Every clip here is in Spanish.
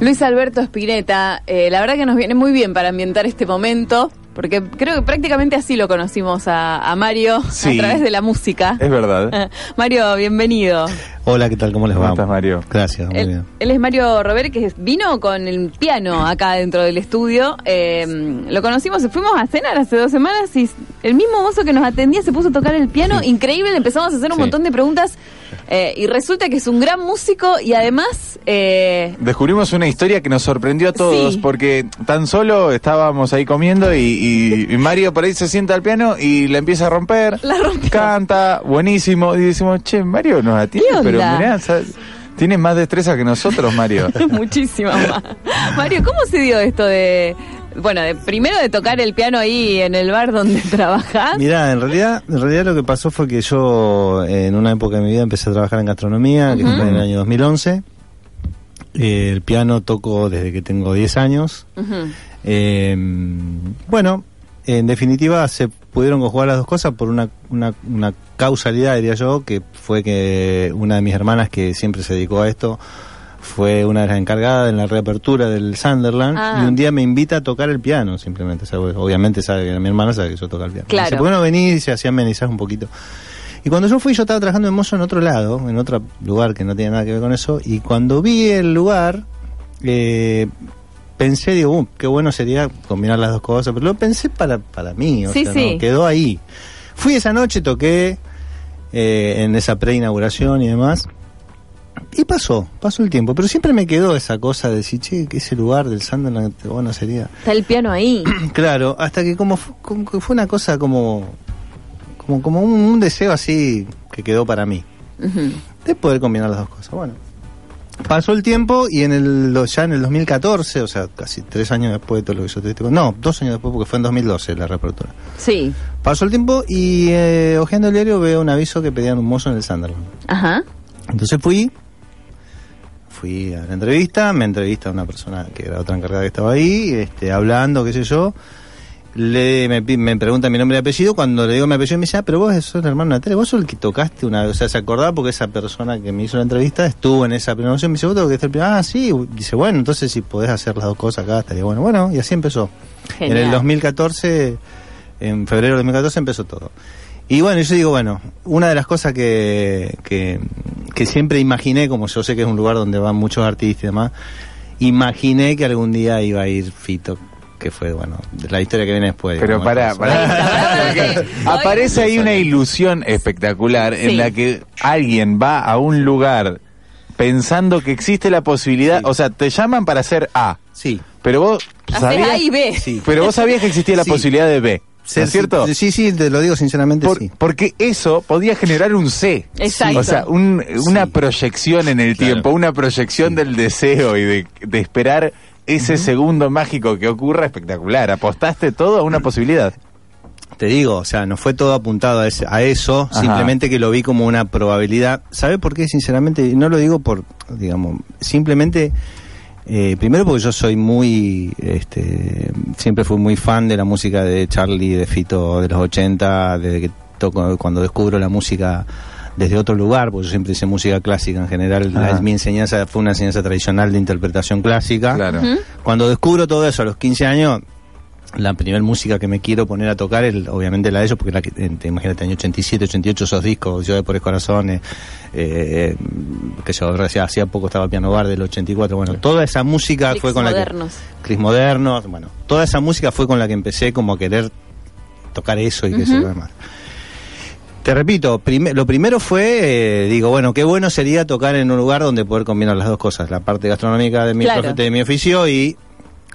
Luis Alberto Spinetta, eh, la verdad que nos viene muy bien para ambientar este momento, porque creo que prácticamente así lo conocimos a, a Mario Sí. a través de la música. Es verdad. Mario, bienvenido. Hola, ¿qué tal? ¿Cómo les ¿Cómo va? estás, Mario? Gracias, muy Él, bien. él es Mario Robert, que vino con el piano acá dentro del estudio. Eh, lo conocimos, fuimos a cenar hace dos semanas y el mismo mozo que nos atendía se puso a tocar el piano. Increíble, le empezamos a hacer un Sí. montón de preguntas eh, y resulta que es un gran músico y además... eh, Descubrimos una historia que nos sorprendió a todos Sí. porque tan solo estábamos ahí comiendo y, y- y Mario por ahí se sienta al piano y la empieza a romper. La rompió. Canta, buenísimo. Y decimos, che, Mario nos atiende, ¿Qué pero mirá, sa- tiene más destreza que nosotros, Mario. Muchísimo más. Mario, ¿cómo se dio esto de, bueno, de, primero de tocar el piano ahí en el bar donde trabajás? Mirá, en realidad, en realidad lo que pasó fue que yo en una época de mi vida empecé a trabajar en gastronomía, que fue en el año 2011. Eh, el piano toco desde que tengo 10 años. Eh, bueno, en definitiva se pudieron conjugar las dos cosas por una, una, una causalidad, diría yo, que fue que una de mis hermanas que siempre se dedicó a esto fue una de las encargadas en la reapertura del Sunderland Ah. y un día me invita a tocar el piano simplemente. O sea, obviamente sabe que mi hermana sabe que yo toco el piano. Claro. Dice, ¿por qué no venís y se hacía amenizar un poquito? Y cuando yo fui, yo estaba trabajando en mozo en otro lado, en otro lugar que no tenía nada que ver con eso. Y cuando vi el lugar, eh, pensé, digo, "Uh, qué bueno sería combinar las dos cosas. Pero lo pensé para, para mí, o Sí, sea, sí. ¿no? quedó ahí. Fui esa noche, toqué eh, en esa preinauguración y demás. Y pasó, pasó el tiempo. Pero siempre me quedó esa cosa de decir, che, que ese lugar del Sunderland, bueno, sería. Está el piano ahí. Claro, hasta que como, fu- como que fue una cosa como como, como un, un deseo así que quedó para mí, de poder combinar las dos cosas. Bueno, pasó el tiempo y en el ya en el 2014, o sea, casi tres años después de todo lo que yo te digo, no, dos años después porque fue en 2012 la reapertura. Sí. Pasó el tiempo y eh, hojeando el diario veo un aviso que pedían un mozo en el Sunderland. Ajá. Entonces fui, fui a la entrevista, me entrevista una persona que era otra encargada que estaba ahí, este, hablando, qué sé yo. Le, me, pregunta mi nombre y apellido, cuando le digo mi apellido me dice, ah, pero vos sos el hermano Natalia, vos sos el que tocaste una vez, o sea, se acordaba porque esa persona que me hizo la entrevista estuvo en esa promoción, me dice, vos tocaste el ah, sí, dice, bueno, entonces si podés hacer las dos cosas acá, estaría bueno, bueno, y así empezó. Genial. En el 2014, en febrero del 2014 empezó todo. Y bueno, yo digo, bueno, una de las cosas que, que, que siempre imaginé, como yo sé que es un lugar donde van muchos artistas y demás, imaginé que algún día iba a ir Fito, que fue, bueno, la historia que viene después. Pero digamos, para. Porque aparece ahí una ilusión espectacular Sí. en la que alguien va a un lugar pensando que existe la posibilidad, Sí. o sea, te llaman para hacer A, Sí. pero vos sabías, A y B. Sí. pero vos sabías que existía la Sí. posibilidad de B, ¿no es cierto? Sí, sí, sí, te lo digo sinceramente, Por- sí. Porque eso podía generar un C. Exacto. O sea, un- una Sí. proyección en el Claro. tiempo, una proyección del deseo y de, de esperar ese segundo mágico que ocurra espectacular. Apostaste todo a una posibilidad. Te digo, o sea, no fue todo apuntado a, ese- a eso, Ajá. simplemente que lo vi como una probabilidad. ¿Sabe por qué? Sinceramente, no lo digo por, digamos, simplemente, eh, primero porque yo soy muy, este, siempre fui muy fan de la música de Charlie, de Fito, de los 80, desde que toco, cuando descubro la música desde otro lugar, porque yo siempre hice música clásica en general, la- Ajá. mi enseñanza fue una enseñanza tradicional de interpretación clásica. Claro. Cuando descubro todo eso a los 15 años, la primera música que me quiero poner a tocar es obviamente la de ellos, porque la que, eh, te imagínate, año 87, 88, esos discos, Yo de por el corazón, eh, eh, que yo hacía, hacía poco estaba piano bar del 84, bueno, toda esa música Clicks fue con modernos. la que... Cris Modernos, bueno, toda esa música fue con la que empecé como a querer tocar eso y que eso demás. Te repito, lo primero fue, eh, digo, bueno, qué bueno sería tocar en un lugar donde poder combinar las dos cosas, la parte gastronómica de mi, Claro. profe- de mi oficio y,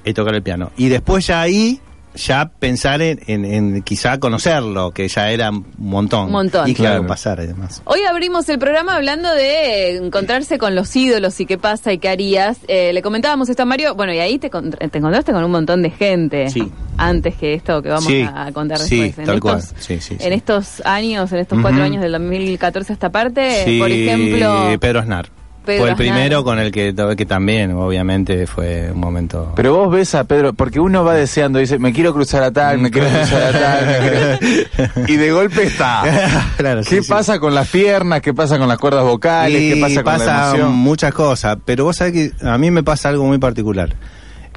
y tocar el piano. Y después ya ahí, ya pensar en, en- en quizá conocerlo, que ya era un montón. Un montón. Y claro, Claro. pasar además. Hoy abrimos el programa hablando de encontrarse con los ídolos y qué pasa y qué harías. Eh, le comentábamos esto a Mario, bueno, y ahí te, te encontraste con un montón de gente. Sí. Antes que esto que vamos Sí. a contar Sí, después. tal cual. estos, Sí, sí, en estos años, en estos cuatro años del 2014 a esta parte, Sí, por ejemplo... Pedro Aznar. Pedro fue el Aznar. primero con el que, que también, obviamente, fue un momento. Pero vos ves a Pedro, porque uno va deseando, dice, me quiero cruzar a tal, me quiero cruzar a tal, quiero- y de golpe está. Claro, ¿Qué sí. pasa con las piernas? ¿Qué pasa con las cuerdas vocales? Y ¿Qué pasa con la emoción? muchas cosas, pero vos sabés que a mí me pasa algo muy particular.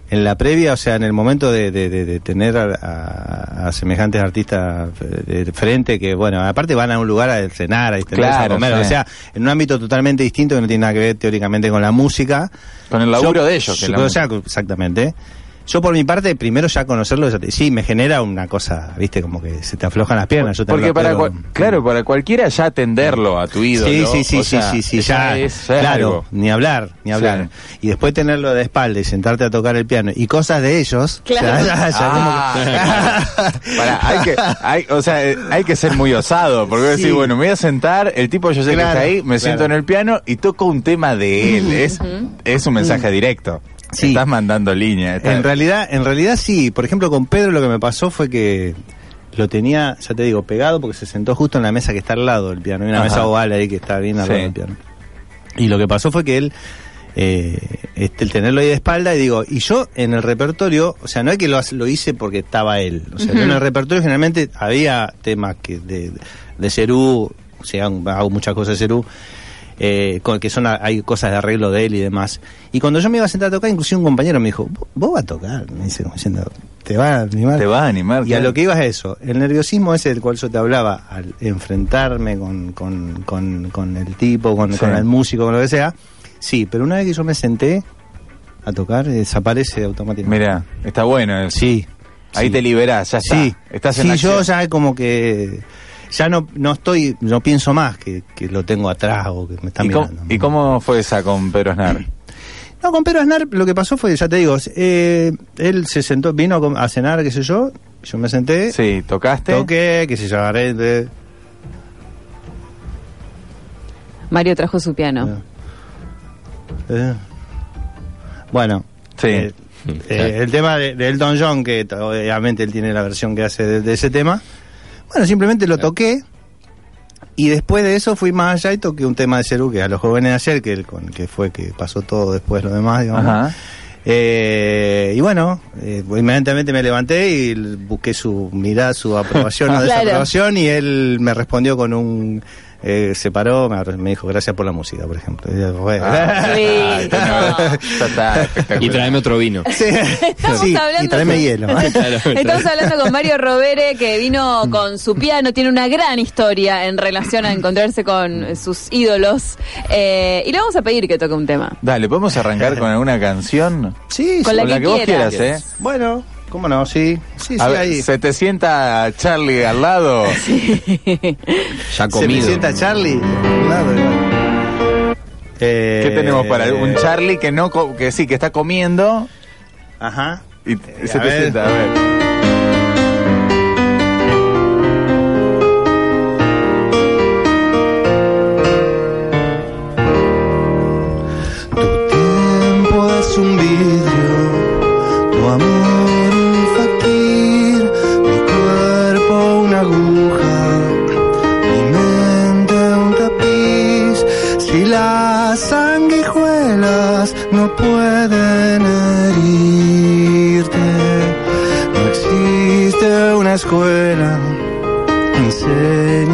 En la previa, o sea, en el momento de, de- de- de tener a, a- a semejantes artistas de de frente, que bueno, aparte van a un lugar a cenar, a distenderse, Claro, a comer, sí. o sea, en un ámbito totalmente distinto que no tiene nada que ver teóricamente con la música. Con el laburo de ellos. que la o sea, exactamente. Yo por mi parte, primero ya conocerlo, ya te- sí, me genera una cosa, viste, como que se te aflojan las piernas. yo Porque para cual- claro, para cualquiera ya atenderlo a tu ídolo. Sí, sí, sí, o sí, sea, sí, sí, ya, es, ya es claro, algo. ni hablar, ni hablar. Sí. Y después tenerlo de espalda y sentarte a tocar el piano y cosas de ellos. Claro. ya- ya- ya Ah, como que- Pará, hay que, hay, o sea, eh, hay que ser muy osado, porque Sí. decir, bueno, me voy a sentar, el tipo yo sé Claro, que está ahí, me claro. siento en el piano y toco un tema de él. Es, es un mensaje directo. Sí. Estás mandando línea. En realidad, en realidad sí. Por ejemplo, con Pedro lo que me pasó fue que lo tenía, ya te digo, pegado porque se sentó justo en la mesa que está al lado del piano. Hay una Ajá. mesa oval ahí que está bien al Sí. lado del piano. Y lo que pasó fue que él, eh, este, el tenerlo ahí de espalda, y digo, y yo en el repertorio, o sea, no es que lo, lo hice porque estaba él. O sea, yo en el repertorio generalmente había temas que de, de Cerú, o sea, hago muchas cosas de Cerú. Eh, con- que son hay cosas de arreglo de él y demás y cuando yo me iba a sentar a tocar inclusive un compañero me dijo "¿Vos- vas a tocar me dice como diciendo te va a animar Te va a animar. y a lo que iba es eso, el nerviosismo ese del cual yo te hablaba, al enfrentarme con, con, con, con el tipo, con, Sí. con el músico, con lo que sea, sí, pero una vez que yo me senté a tocar, desaparece automáticamente. Mira, está bueno. eso. Sí. Ahí sí. te liberás, ya está. Sí, Estás en sí la yo ya como que ya no, no estoy, no pienso más que, que lo tengo atrás o que me está ¿Y cómo, mirando. ¿Y cómo fue esa con Pedro Aznar? No, con Pedro Aznar lo que pasó fue, ya te digo, eh, él se sentó, vino a cenar, qué sé yo, yo me senté, Sí, tocaste. toqué, qué sé yo, agarré de- Mario trajo su piano. Eh, Bueno, Sí. eh, eh, el tema de, de Elton John, que obviamente él tiene la versión que hace de, de ese tema. Bueno, simplemente lo toqué y después de eso fui más allá y toqué un tema de Cerú que a los jóvenes de ayer, que, el, con, que fue que pasó todo después lo demás, digamos. Ajá. Eh, y bueno, eh, inmediatamente me levanté y busqué su mirada, su aprobación o Claro. desaprobación y él me respondió con un... eh, se paró, me, me dijo gracias por la música, por ejemplo. Y yo, bueno. Ah, Sí. no. Y tráeme otro vino. Sí, Estamos sí, hablando y tráeme con- hielo. Claro, Estamos hablando con Mario Rovere, que vino con su piano, tiene una gran historia en relación a encontrarse con sus ídolos. Eh, y le vamos a pedir que toque un tema. Dale, ¿podemos arrancar con alguna canción? Sí, Con la Con la que vos quieras. quieras, ¿eh? Bueno, ¿cómo no? Sí, sí, sí, A ahí. se te sienta Charlie al lado. Ya Se me sienta Charlie. Claro, claro. Eh, ¿Qué tenemos para un Charlie que no co- que sí, que está comiendo Ajá. y Eh, se te ver. sienta, a ver. Si las sanguijuelas no pueden herirte, no existe una escuela, enseña a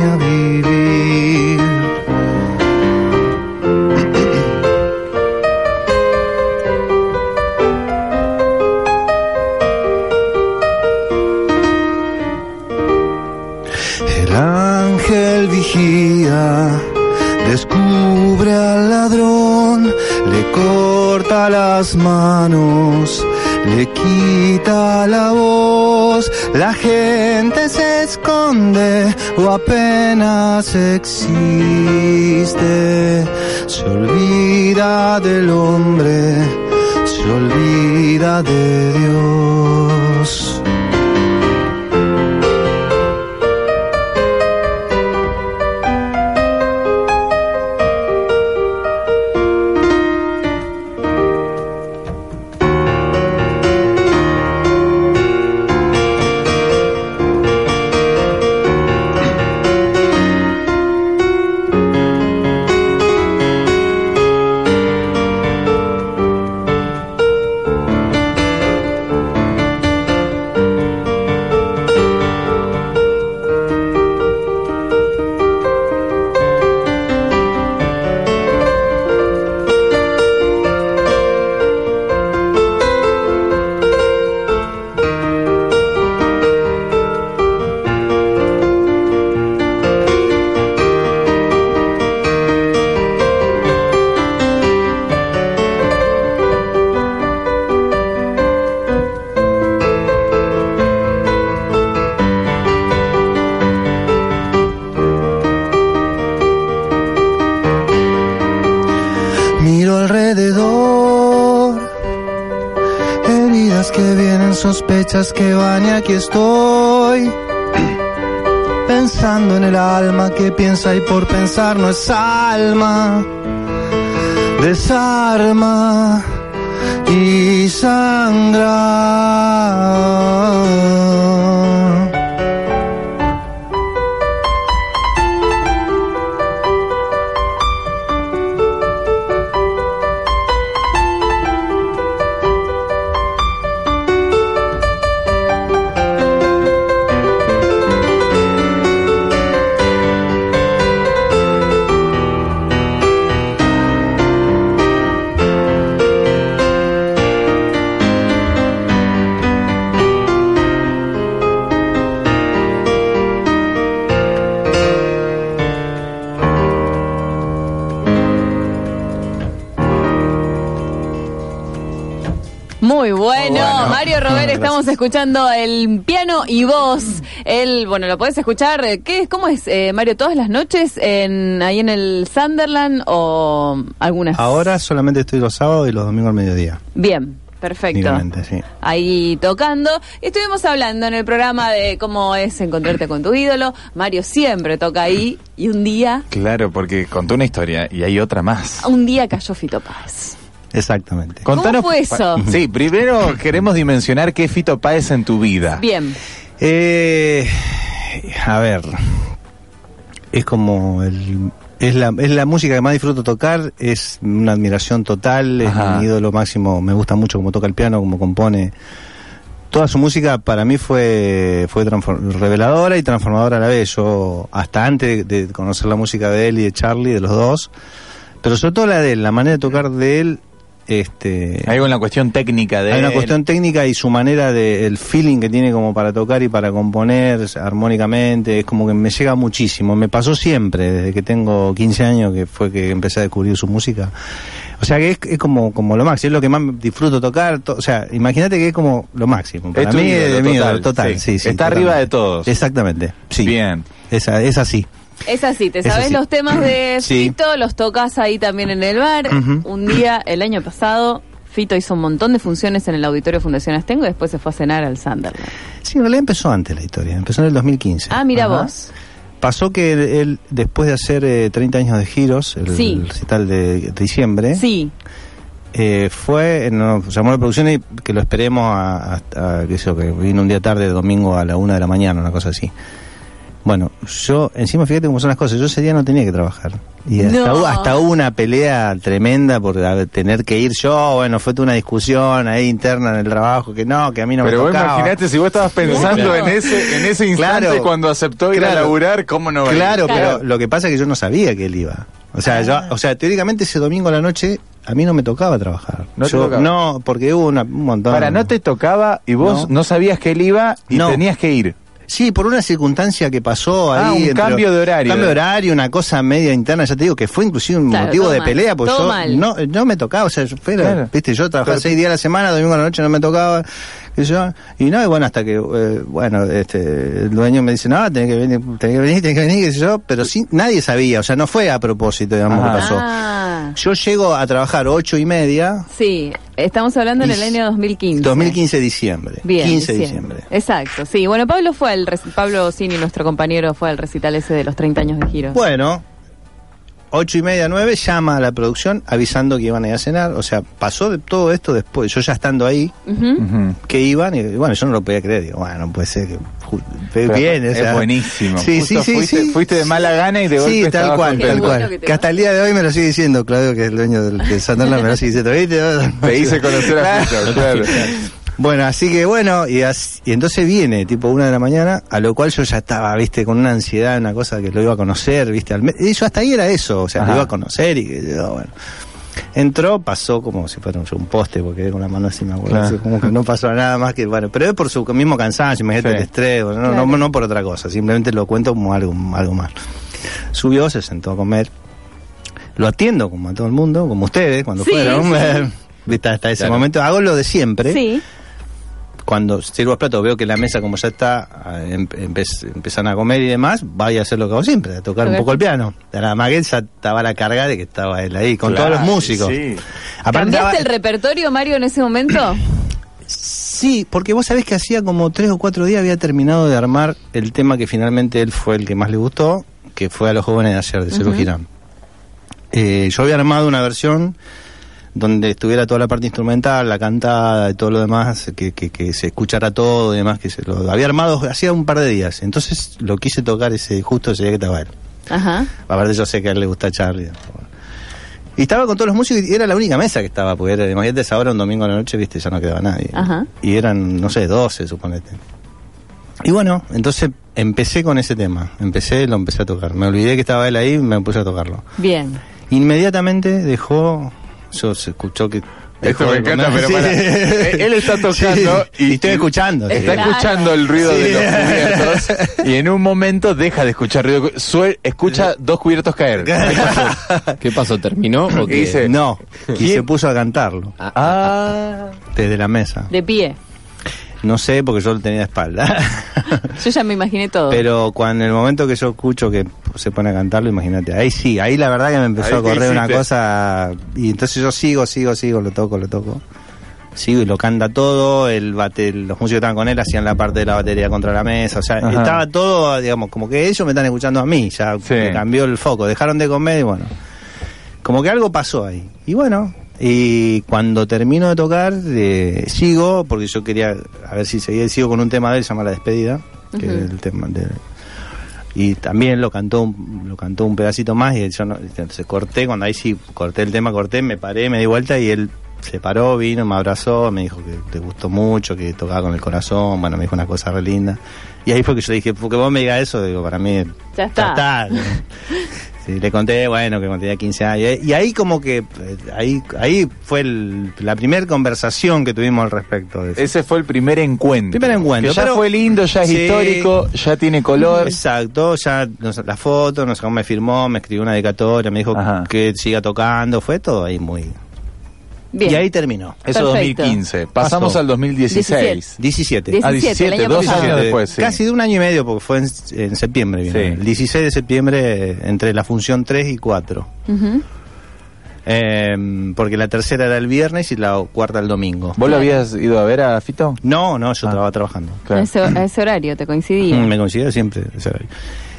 aquí estoy. Pensando en el alma que piensa y por pensar no es alma. Desarma y sangra. Muy bueno, Bueno. Mario Robert, estamos escuchando el piano y voz. El, bueno, lo podés escuchar, eh, ¿qué es? ¿Cómo es, eh, Mario? ¿Todas las noches en, ahí en el Sunderland o algunas? Ahora solamente estoy los sábados y los domingos al mediodía. Bien, perfecto. Sí. Ahí tocando. Estuvimos hablando en el programa de cómo es encontrarte con tu ídolo. Mario siempre toca ahí y un día, Claro, porque contó una historia y hay otra más. un día cayó Fito Páez. Exactamente. ¿Cómo fue eso? Sí, primero queremos dimensionar qué es Fito Páez en tu vida. Bien. Eh, a ver, es como el, es la, es la música que más disfruto tocar, es una admiración total, es Ajá. mi ídolo máximo, me gusta mucho cómo toca el piano, cómo compone. Toda su música para mí fue, fue reveladora y transformadora a la vez. Yo, hasta antes de, de conocer la música de él y de Charlie, de los dos, pero sobre todo la de él, la manera de tocar de él, este, Hay una cuestión técnica de hay una cuestión técnica y su manera de, el feeling que tiene como para tocar y para componer armónicamente, es como que me llega muchísimo. Me pasó siempre, desde que tengo 15 años, que fue que empecé a descubrir su música. O sea que es, es como, como lo máximo, es lo que más disfruto tocar. to- o sea, imagínate que es como lo máximo. Para Es mí ídolo, es ídolo, total, total. sí. sí, sí, Está totalmente. arriba de todos. Exactamente, sí. Bien. Es así. Es así, te Es sabes así. los temas de Sí. Fito, los tocas ahí también en el bar. Un día, el año pasado, Fito hizo un montón de funciones en el Auditorio Fundación Astengo y después se fue a cenar al Sunderland. Sí, en realidad empezó antes la historia, empezó en el 2015. Ah, mira Ajá. vos. Pasó que él, él, después de hacer eh, 30 años de giros, el, Sí. el recital de, de diciembre, Sí, eh, fue, nos llamó la producción y que lo esperemos a, a- a- qué sé yo, que vino un día tarde, domingo a la una de la mañana, una cosa así. Bueno, yo, encima fíjate cómo son las cosas, yo ese día no tenía que trabajar. Y hasta, No. hubo, hasta hubo una pelea tremenda por tener que ir yo, bueno, fue toda una discusión ahí interna en el trabajo, que no, que a mí no Pero me vos tocaba. imaginate si vos estabas pensando Claro. en ese en ese instante Claro. cuando aceptó ir a laburar, ¿cómo no va a ir? Claro, Claro. pero lo que pasa es que yo no sabía que él iba. O sea, Ah. yo, o sea, teóricamente ese domingo a la noche a mí no me tocaba trabajar. ¿No te Yo- tocaba? no, porque hubo una- un montón. Para, no te tocaba y vos no, No. sabías que él iba y No. tenías que ir. Sí, por una circunstancia que pasó Ah, ahí. un entre- cambio de horario. Cambio de horario, una cosa media interna, ya te digo, que fue inclusive un Claro, motivo de mal, pelea, porque todo yo mal. no, no me tocaba, o sea, yo, fuera, Claro. viste, yo trabajaba seis días a la semana, domingo a la noche no me tocaba, yo, y no, y bueno, hasta que, eh, bueno, este, el dueño me dice, no, tenés que venir, tenés que venir, tenés que venir, qué sé yo, pero sí, nadie sabía, o sea, no fue a propósito, digamos, Ajá. que pasó. Ah, Yo llego a trabajar ocho y media, sí, estamos hablando en el año 2015. 2015 diciembre, Bien, 15 de diciembre. Exacto, sí. Bueno, Pablo fue al reci- Pablo Cini, nuestro compañero, fue al recital ese de los 30 años de giro. Bueno, ocho y media, nueve, llama a la producción avisando que iban a ir a cenar. O sea, pasó de todo esto después, yo ya estando ahí. Ujú. que iban, y bueno, yo no lo podía creer. Digo, bueno, no puede ser que Pero bien, o es sea, buenísimo. Sí, Justo sí, sí, fuiste, sí. fuiste de mala gana y de golpe Sí, tal cual, tal cual. que hasta el día de hoy me lo sigue diciendo, Claudio, que es el dueño del, del Sunderland, me lo sigue diciendo, ¿viste? Te hice conocer a Fito, claro. Bueno, así que bueno, y, as- y entonces viene, tipo una de la mañana, a lo cual yo ya estaba, viste, con una ansiedad, una cosa que lo iba a conocer, viste, al y yo hasta ahí era eso, o sea, Ajá. lo iba a conocer y que yo, bueno. Entró, pasó como si fuera un, un poste, porque con la mano así, me acuerdo, Claro. así como que no pasó nada más que, bueno, pero es por su mismo cansancio, imagínate Sí. el estrés, bueno, no, Claro. no, no por otra cosa, simplemente lo cuento como algo, algo más. Subió, se sentó a comer, lo atiendo como a todo el mundo, como ustedes, cuando Sí, fueron, sí. viste, hasta ese Claro. momento, hago lo de siempre Sí. Cuando sirvo los platos veo que la mesa como ya está, em- empe- empiezan a comer y demás, vaya a hacer lo que hago siempre, a tocar un poco el piano. La maguesa estaba la carga de que estaba él ahí, con Claro, todos los músicos. sí. ¿Cambiaste estaba- el repertorio, Mario, en ese momento? Sí, porque vos sabés que hacía como tres o cuatro días había terminado de armar el tema que finalmente él fue el que más le gustó, que fue a los jóvenes de ayer, de Cero Ujú. Girán. Eh, yo había armado una versión donde estuviera toda la parte instrumental, la cantada y todo lo demás, que, que, que se escuchara todo y demás, que se lo había armado hacía un par de días. Entonces lo quise tocar ese justo ese día que estaba él. Ajá. Aparte yo sé que a él le gusta Charlie. Y estaba con todos los músicos y era la única mesa que estaba, porque era, imagínate esa hora un domingo a la noche, viste, ya no quedaba nadie. Ajá. Y eran, no sé, 12, suponete. Y bueno, entonces empecé con ese tema, empecé, lo empecé a tocar. Me olvidé que estaba él ahí y me puse a tocarlo. Bien. Inmediatamente dejó, yo se escuchó que... Esto me de encanta, pero Sí. pará. Eh, Él está tocando Sí, y- y estoy escuchando. Está Claro. escuchando el ruido de Sí. los cubiertos y en un momento deja de escuchar ruido. Sue- escucha dos cubiertos caer. ¿Qué pasó? ¿Terminó o Y qué? dice- No, y ¿Quién? se puso a cantarlo Ah, desde la mesa. De pie. No sé, porque yo lo tenía de espalda. Yo ya me imaginé todo. Pero cuando en el momento que yo escucho que se pone a cantarlo, imagínate, ahí sí, ahí la verdad que me empezó Ahí a correr una cosa y entonces yo sigo, sigo, sigo, lo toco, lo toco. Sigo y lo canta todo, el bate, los músicos que estaban con él hacían la parte de la batería contra la mesa, o sea, Ajá. estaba todo, digamos, como que ellos me están escuchando a mí, ya Sí. cambió el foco, dejaron de comer y bueno, como que algo pasó ahí. Y bueno, y cuando termino de tocar, eh, sigo, porque yo quería, a ver si seguía, sigo con un tema de él, se llama La Despedida, que es el tema de... Y también lo cantó, un- lo cantó un pedacito más y yo no, entonces corté, cuando ahí sí corté el tema, corté, me paré, me di vuelta y él se paró, vino, me abrazó, me dijo que le gustó mucho, que tocaba con el corazón, bueno, me dijo una cosa re linda. Y ahí fue que yo dije, porque vos me digas eso, digo, para mí Ya está. ¿no? Sí, le conté, bueno, que cuando tenía 15 años. Y ahí como que, eh, ahí, ahí fue el- la primera conversación que tuvimos al respecto de eso. ese fue el primer encuentro. Primer encuentro, Que ya pero- fue lindo, ya es Sí. histórico, ya tiene color. Exacto, ya nos- la foto, nos, me firmó, me escribió una dedicatoria, me dijo Ajá. que siga tocando, fue todo ahí muy... Bien. Y ahí terminó. Eso Perfecto. 2015. Pasamos Pasó. al 2016. 17. Dieci- Ah, 17, el 17, año dos años después. sí. Casi de un año y medio, porque fue en, en septiembre. Sí. El 16 de septiembre, entre la función 3 y 4. Ujú. Eh, porque la tercera era el viernes y la cuarta el domingo. ¿Vos lo habías ido a ver a Fito? No, no, yo Ah. estaba trabajando. A, Claro. ese, a ese horario te coincidía. Mm, Me considero siempre ese horario.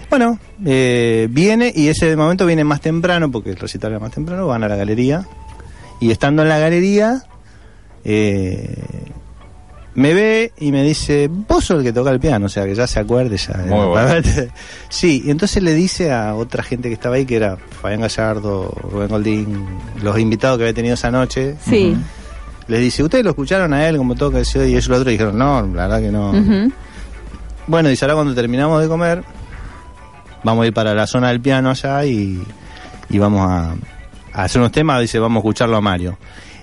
Bueno, eh, viene y ese momento viene más temprano, porque el recital era más temprano, van a la galería. Y estando en la galería, eh, me ve y me dice, vos sos el que toca el piano, o sea, que ya se acuerde ya. Muy bueno. Sí, y entonces le dice a otra gente que estaba ahí, que era Fabián Gallardo, Rubén Goldín, los invitados que había tenido esa noche, Sí. les dice, ¿ustedes lo escucharon a él como toca? Y ellos los otros dijeron, no, la verdad que no. Bueno, dice, ahora cuando terminamos de comer, vamos a ir para la zona del piano allá y, y vamos a, a hacer unos temas, dice, vamos a escucharlo a Mario.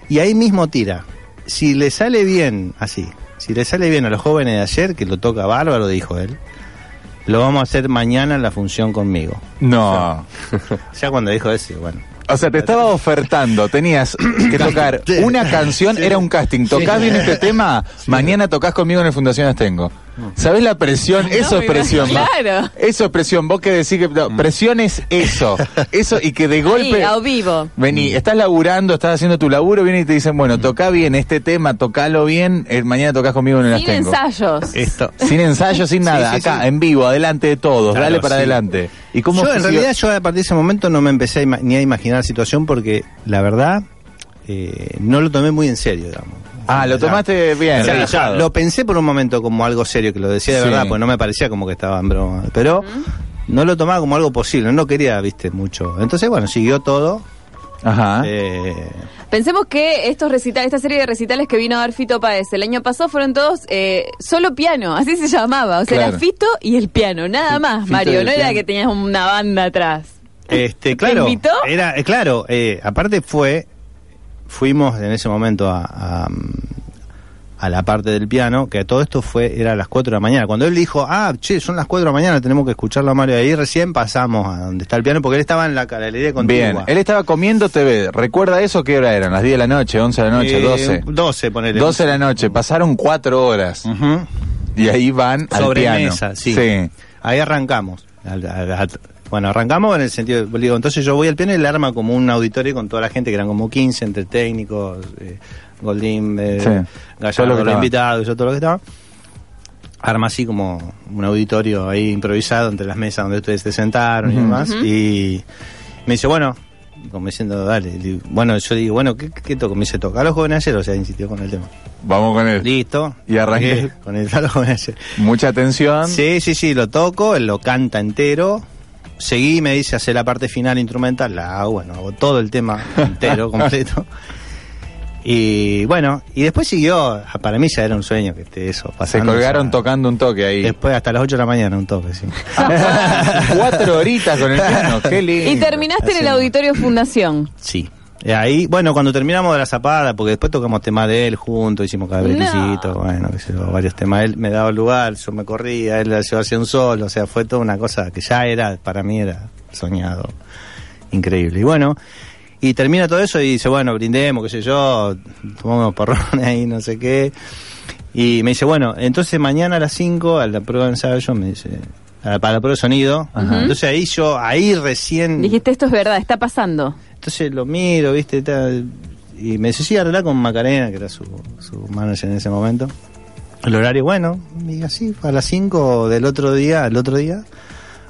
Y ahí mismo tira. Si le sale bien, así, si le sale bien a los jóvenes de ayer, que lo toca bárbaro, dijo él, lo vamos a hacer mañana en la función conmigo. No. Ya cuando dijo eso, bueno. O sea, te estaba ofertando, tenías que tocar una canción, era un casting. ¿Tocás bien este tema? Mañana tocas conmigo en el Fundación Astengo. ¿Sabés la presión? Eso No, es presión. claro. Eso es presión. Vos que decís que no, presión es eso. Eso y que de golpe. A vivo. Vení, estás laburando, estás haciendo tu laburo, vienen y te dicen, bueno, toca bien este tema, tocalo bien, eh, mañana tocas conmigo en el Sin ensayos. Esto. Sin ensayo, sin nada, Sí, sí, acá, sí. en vivo, adelante de todos, Claro, dale para sí. adelante. ¿Y cómo yo, en realidad, yo a partir de ese momento no me empecé a ni a imaginar la situación porque, la verdad, eh, no lo tomé muy en serio, digamos. Ah, lo tomaste bien, o sea, relajado. lo pensé por un momento como algo serio, que lo decía de Sí. verdad, pues no me parecía como que estaba en broma. Pero no lo tomaba como algo posible, no quería, viste, mucho. Entonces, bueno, siguió todo. Ajá. eh, Pensemos que estos recitales, esta serie de recitales que vino a dar Fito Páez el año pasado fueron todos eh, solo piano, así se llamaba. O sea, Claro. era Fito y el piano, nada más, Fito Mario. No era que tenías una banda atrás. este, ¿Te claro, invitó? era, eh, claro, eh, aparte fue, fuimos en ese momento a, a, a la parte del piano, que todo esto fue, era a las 4 de la mañana. Cuando él dijo, ah, che, son las 4 de la mañana, tenemos que escucharlo a Mario de ahí, recién pasamos a donde está el piano, porque él estaba en la galería contigua. Bien, él estaba comiendo TV. ¿Recuerda eso? ¿Qué hora eran? ¿Las 10 de la noche, 11 de la noche, Eh, 12? 12, ponele. 12 de la noche. Pasaron 4 horas. Y ahí van al Sobre piano. mesa, sí. Sí. Ahí arrancamos. Al- al- al- bueno, arrancamos en el sentido, digo, entonces yo voy al piano y le arma como un auditorio con toda la gente, que eran como 15, entre técnicos, eh, Goldín, eh, Sí. Gallardo, lo estaba. invitados, yo todo lo que estaba. Arma así como un auditorio ahí improvisado entre las mesas donde ustedes se sentaron y demás. Y me dice, bueno, como diciendo, dale. Digo, Bueno, yo digo, bueno, ¿qué, qué toco? Me dice, toca a los jóvenes ayer, o sea, insistió con el tema. Vamos con él. Listo. Y arranqué. Con el a los jóvenes ayer. Mucha atención. Sí, sí, sí, lo toco, él lo canta entero. Seguí, me dice, hacer la parte final instrumental, la hago, bueno, hago todo el tema entero, completo. Y bueno, y después siguió, para mí ya era un sueño que esté eso Se pasando. colgaron o sea, tocando un toque ahí. Después hasta las 8 de la mañana un toque, sí. Cuatro horitas con el piano, qué lindo. Y terminaste en el. Auditorio Fundación. Sí. Y ahí, bueno, cuando terminamos de la zapada, porque después tocamos temas de él juntos, hicimos cada No. bueno, qué sé yo, varios temas. Él me daba el lugar, yo me corría, él llevaba hacia un solo, o sea, fue toda una cosa que ya era, para mí era soñado, increíble. Y bueno, y termina todo eso y dice, bueno, brindemos, qué sé yo, tomamos unos porrones ahí, no sé qué. Y me dice, bueno, entonces mañana a las 5, a la prueba de ensayo, me dice, para la prueba de sonido. Ajá. Entonces ahí yo, ahí recién... Dijiste, esto es verdad, está pasando. Entonces lo miro, ¿viste? tal, y me dice, sí, arreglá con Macarena, que era su, su manager en ese momento. El horario, bueno, y así, a las 5 del otro día, el otro día,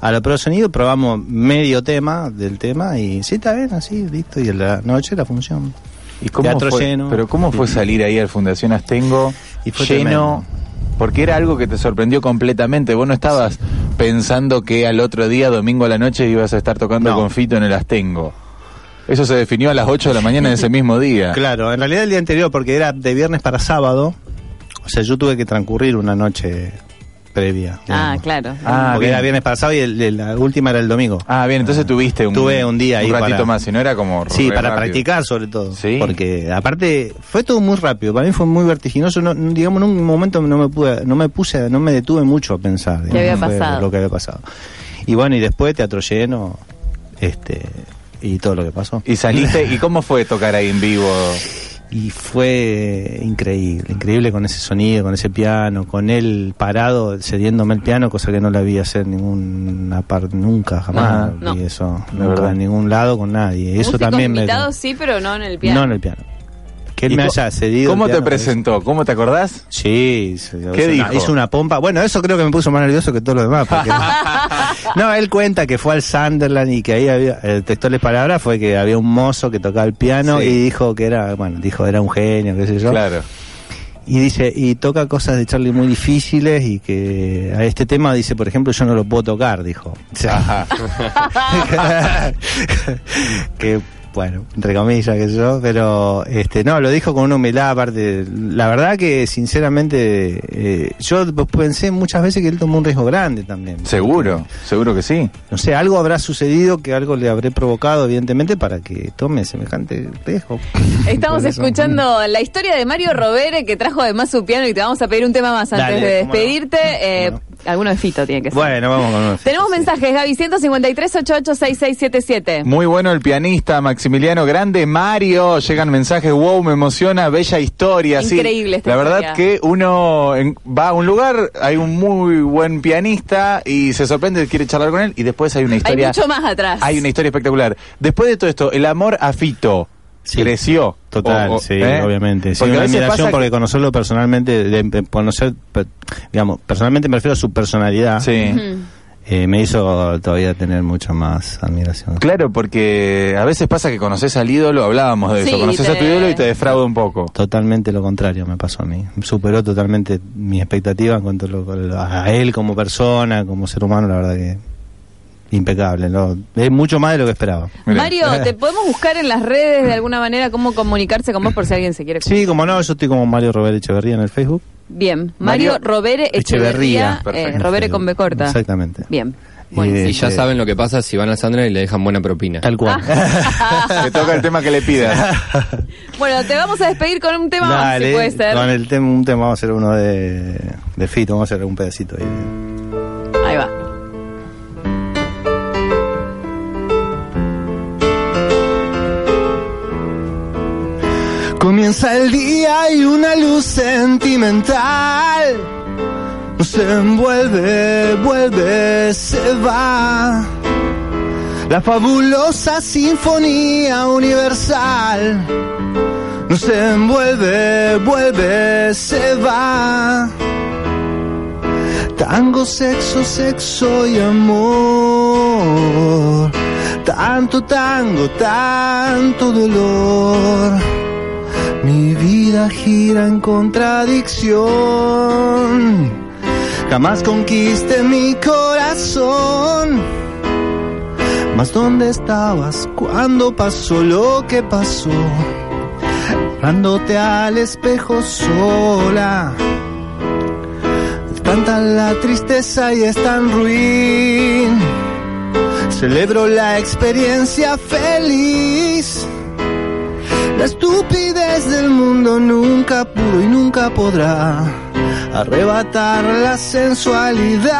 a la prueba de sonido, probamos medio tema del tema y sí, está bien, así, listo. Y en la noche la función. ¿Y cómo Teatro fue, lleno. Pero ¿cómo fue salir ahí al Fundación Astengo Y fue lleno? Porque era algo que te sorprendió completamente. Vos no estabas pensando que al otro día, domingo a la noche, ibas a estar tocando No. con Fito en el Astengo. Eso se definió a las 8 de la mañana de ese mismo día. Claro, en realidad el día anterior, porque era de viernes para sábado, o sea, yo tuve que transcurrir una noche previa. Ah, digamos. claro. Ah, porque bien. era viernes para sábado y el- el- la última era el domingo. Ah, bien, entonces tuviste un, Tuve un día ahí ratito para- más, si no era como. Sí, para rápido. practicar sobre todo. Sí. Porque aparte fue todo muy rápido. Para mí fue muy vertiginoso. No, digamos, en un momento no me pude, no me puse, no me detuve mucho a pensar. digamos, había pasado? Lo que había pasado. Y bueno, y después teatro lleno, este, y todo lo que pasó. Y saliste, ¿y cómo fue tocar ahí en vivo? Y fue increíble, increíble con ese sonido, con ese piano, con él parado cediéndome el piano, cosa que no le había hacer en ninguna parte, nunca, jamás. Ah, no. vi eso, De nunca verdad. en ningún lado con nadie. Eso también me. invitados sí, pero no en el piano. No en el piano. Que él ¿Y me haya cedido. ¿Cómo te presentó? ¿Cómo te acordás? Sí, sí, ¿Qué hizo, dijo? Una, hizo una pompa. Bueno, eso creo que me puso más nervioso que todo lo demás. Porque... no, él cuenta que fue al Sunderland y que ahí había, el textual de palabras fue que había un mozo que tocaba el piano Sí. y dijo que era, bueno, dijo era un genio, qué sé yo. Claro. Y dice, y toca cosas de Charlie muy difíciles y que a este tema dice, por ejemplo, yo no lo puedo tocar, dijo. O sea, que bueno, entre comillas, que sé yo, pero este no, lo dijo con una humildad aparte. La verdad que sinceramente eh, yo pensé muchas veces que él tomó un riesgo grande también. Seguro, seguro que sí. No sé, algo habrá sucedido que algo le habré provocado, evidentemente, para que tome semejante riesgo. Estamos escuchando la historia de Mario Rovere que trajo además su piano y te vamos a pedir un tema más antes Dale, de despedirte. Eh, Alguno de Fito tiene que ser. Bueno, vamos con uno. Tenemos mensajes, Gaby, 153 886677 Muy bueno el pianista Maximiliano Grande, Mario, llegan mensajes, wow, me emociona, bella historia. sí. Increíble esta La verdad que uno en- va a un lugar, hay un muy buen pianista y se sorprende, quiere charlar con él y después hay una Hay historia. mucho más atrás. Hay una historia espectacular. Después de todo esto, el amor a Fito Sí. creció. Total, O- o- sí, ¿eh? obviamente. Sí, Porque una admiración porque que- conocerlo personalmente, de, de conocer, per- digamos, personalmente me refiero a su personalidad, Sí. Eh, me hizo todavía tener mucha más admiración. Claro, porque a veces pasa que conoces al ídolo, hablábamos de Sí, eso, conoces a tu ídolo y te defrauda un poco. Totalmente lo contrario me pasó a mí. Superó totalmente mi expectativa en cuanto a, lo- a él como persona, como ser humano, la verdad que impecable. ¿no? Es mucho más de lo que esperaba. Mirá. Mario, ¿te podemos buscar en las redes de alguna manera cómo comunicarse con vos por si alguien se quiere Sí, como no, yo estoy como Mario Robert Echeverría en el Facebook. Bien, Mario, Mario Rovere Echeverría, Echeverría. eh. Rovere con B corta. Exactamente. Bien. Y Bueno, Y ya Este- saben lo que pasa si van al Sandra y le dejan buena propina. Tal cual. Te toca el tema que le pidas. Bueno, te vamos a despedir con un tema más, si Dale, puede ser. Con el tema, un tema, vamos a hacer uno de, de Fito, vamos a hacer un pedacito ahí. Ahí Comienza el día y una luz sentimental nos envuelve, vuelve, se va. La fabulosa sinfonía universal No se envuelve, vuelve, se va. Tango, sexo, sexo y amor. Tanto tango, tanto dolor. Mi vida gira en contradicción. Jamás conquiste mi corazón. Mas ¿dónde estabas cuando pasó lo que pasó? Dándote al espejo sola. Tanta la tristeza y es tan ruin. Celebro la experiencia feliz. La estupidez del mundo nunca pudo y nunca podrá arrebatar la sensualidad.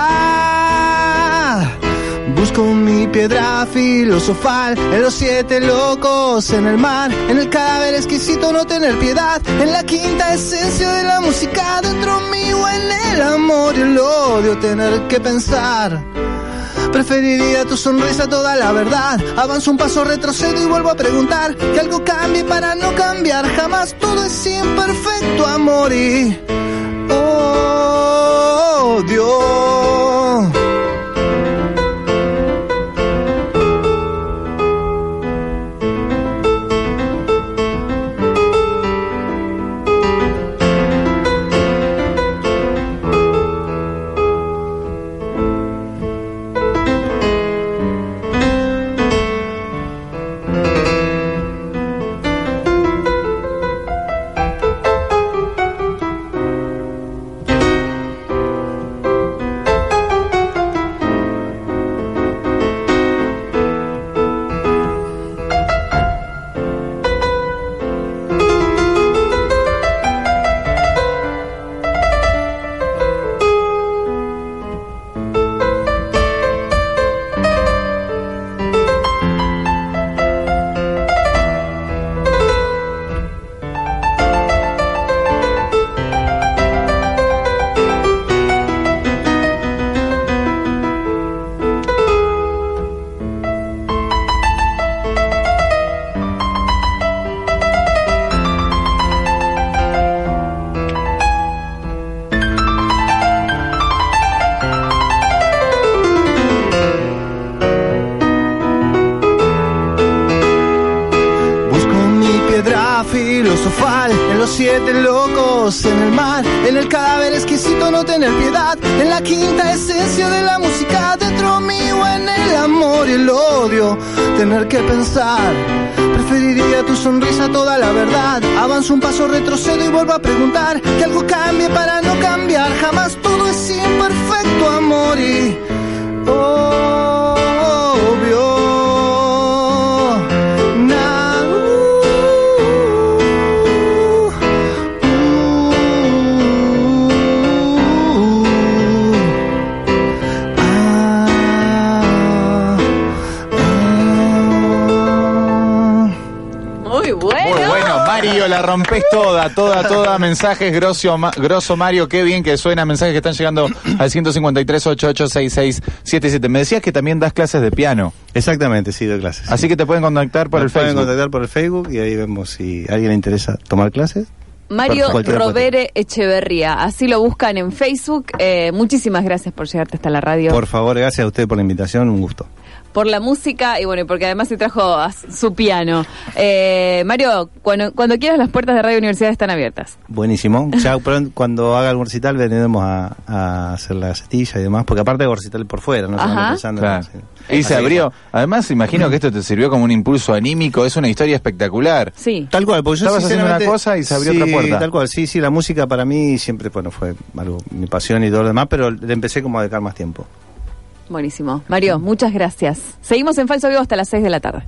Busco mi piedra filosofal en los siete locos, en el mar, en el cadáver exquisito no tener piedad, en la quinta esencia de la música dentro mío, en el amor y el odio tener que pensar. Preferiría tu sonrisa toda la verdad. Avanzo un paso, retrocedo y vuelvo a preguntar que algo cambie para no cambiar. Jamás todo es imperfecto, amor y odio. Busco en los siete locos, en el mar, en el cadáver exquisito no tener piedad, en la quinta esencia de la música dentro mío, en el amor y el odio, tener que pensar. Preferiría tu sonrisa toda la verdad. Avanzo un paso, retrocedo y vuelvo a preguntar que algo cambie para no cambiar. Jamás todo es imperfecto, amor y la rompes toda, toda, toda. Mensajes grosso, grosso Mario, qué bien que suena. Mensajes que están llegando al 153 886677. Me decías que también das clases de piano, Exactamente, sí, doy clases. así que te pueden contactar por Nos el pueden Facebook. contactar por el Facebook y ahí vemos si a alguien le interesa tomar clases. Mario. Robere Echeverría. Así lo buscan en Facebook. Eh, muchísimas gracias por llegarte hasta la radio. Por favor, gracias a usted por la invitación, un gusto. Por la música y bueno, y porque además se trajo a su piano. Eh, Mario, cuando, cuando quieras las puertas de Radio Universidad están abiertas. Buenísimo. Ya pronto, cuando haga algún recital vendremos a, a hacer la gacetilla y demás, porque aparte hago recital por fuera, no Ajá. pensando Claro. en- Y se abrió. Además, imagino que esto te sirvió como un impulso anímico. Es una historia espectacular. Sí. Tal cual, porque yo Estabas haciendo una cosa y se abrió sí, otra puerta. tal cual, sí, sí, la música para mí siempre, bueno, fue algo, mi pasión y todo lo demás, pero le empecé como a dedicar más tiempo. Buenísimo. Mario, muchas gracias. Seguimos en Falso Vivo hasta las 6 de la tarde.